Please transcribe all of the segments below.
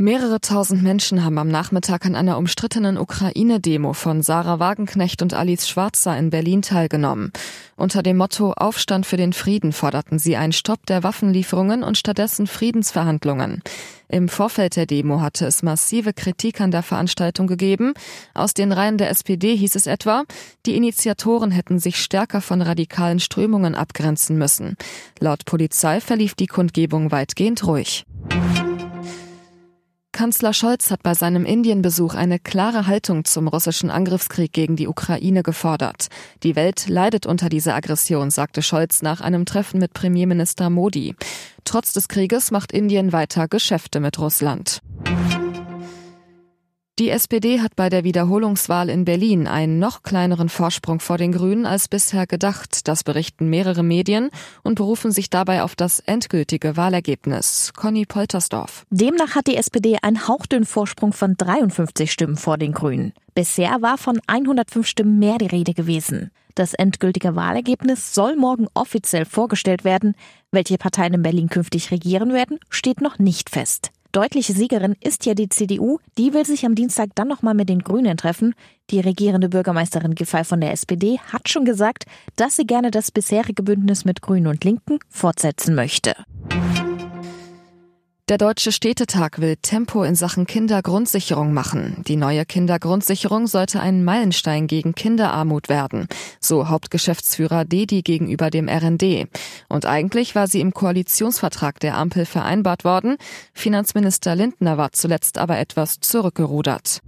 Mehrere tausend Menschen haben am Nachmittag an einer umstrittenen Ukraine-Demo von Sarah Wagenknecht und Alice Schwarzer in Berlin teilgenommen. Unter dem Motto Aufstand für den Frieden forderten sie einen Stopp der Waffenlieferungen und stattdessen Friedensverhandlungen. Im Vorfeld der Demo hatte es massive Kritik an der Veranstaltung gegeben. Aus den Reihen der SPD hieß es etwa, die Initiatoren hätten sich stärker von radikalen Strömungen abgrenzen müssen. Laut Polizei verlief die Kundgebung weitgehend ruhig. Kanzler Scholz hat bei seinem Indienbesuch eine klare Haltung zum russischen Angriffskrieg gegen die Ukraine gefordert. Die Welt leidet unter dieser Aggression, sagte Scholz nach einem Treffen mit Premierminister Modi. Trotz des Krieges macht Indien weiter Geschäfte mit Russland. Die SPD hat bei der Wiederholungswahl in Berlin einen noch kleineren Vorsprung vor den Grünen als bisher gedacht. Das berichten mehrere Medien und berufen sich dabei auf das endgültige Wahlergebnis. Conny Poltersdorf. Demnach hat die SPD einen hauchdünnen Vorsprung von 53 Stimmen vor den Grünen. Bisher war von 105 Stimmen mehr die Rede gewesen. Das endgültige Wahlergebnis soll morgen offiziell vorgestellt werden. Welche Parteien in Berlin künftig regieren werden, steht noch nicht fest. Deutliche Siegerin ist ja die CDU. Die will sich am Dienstag dann nochmal mit den Grünen treffen. Die regierende Bürgermeisterin Giffey von der SPD hat schon gesagt, dass sie gerne das bisherige Bündnis mit Grünen und Linken fortsetzen möchte. Der Deutsche Städtetag will Tempo in Sachen Kindergrundsicherung machen. Die neue Kindergrundsicherung sollte ein Meilenstein gegen Kinderarmut werden, so Hauptgeschäftsführer Dedi gegenüber dem RND. Und eigentlich war sie im Koalitionsvertrag der Ampel vereinbart worden. Finanzminister Lindner war zuletzt aber etwas zurückgerudert.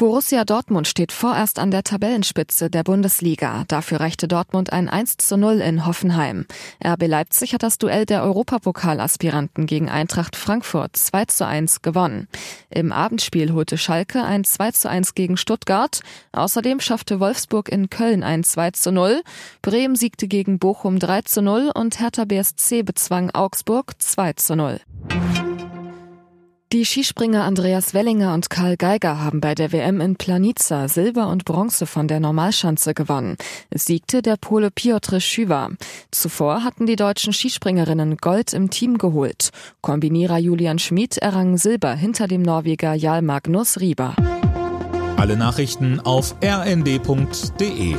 Borussia Dortmund steht vorerst an der Tabellenspitze der Bundesliga. Dafür reichte Dortmund ein 1 zu 0 in Hoffenheim. RB Leipzig hat das Duell der Europapokalaspiranten gegen Eintracht Frankfurt 2 zu 1 gewonnen. Im Abendspiel holte Schalke ein 2 zu 1 gegen Stuttgart. Außerdem schaffte Wolfsburg in Köln ein 2 zu 0. Bremen siegte gegen Bochum 3 zu 0 und Hertha BSC bezwang Augsburg 2 zu 0. Die Skispringer Andreas Wellinger und Karl Geiger haben bei der WM in Planica Silber und Bronze von der Normalschanze gewonnen. Es siegte der Pole Piotr Schüwa. Zuvor hatten die deutschen Skispringerinnen Gold im Team geholt. Kombinierer Julian Schmid errang Silber hinter dem Norweger Jarl Magnus Rieber. Alle Nachrichten auf rnd.de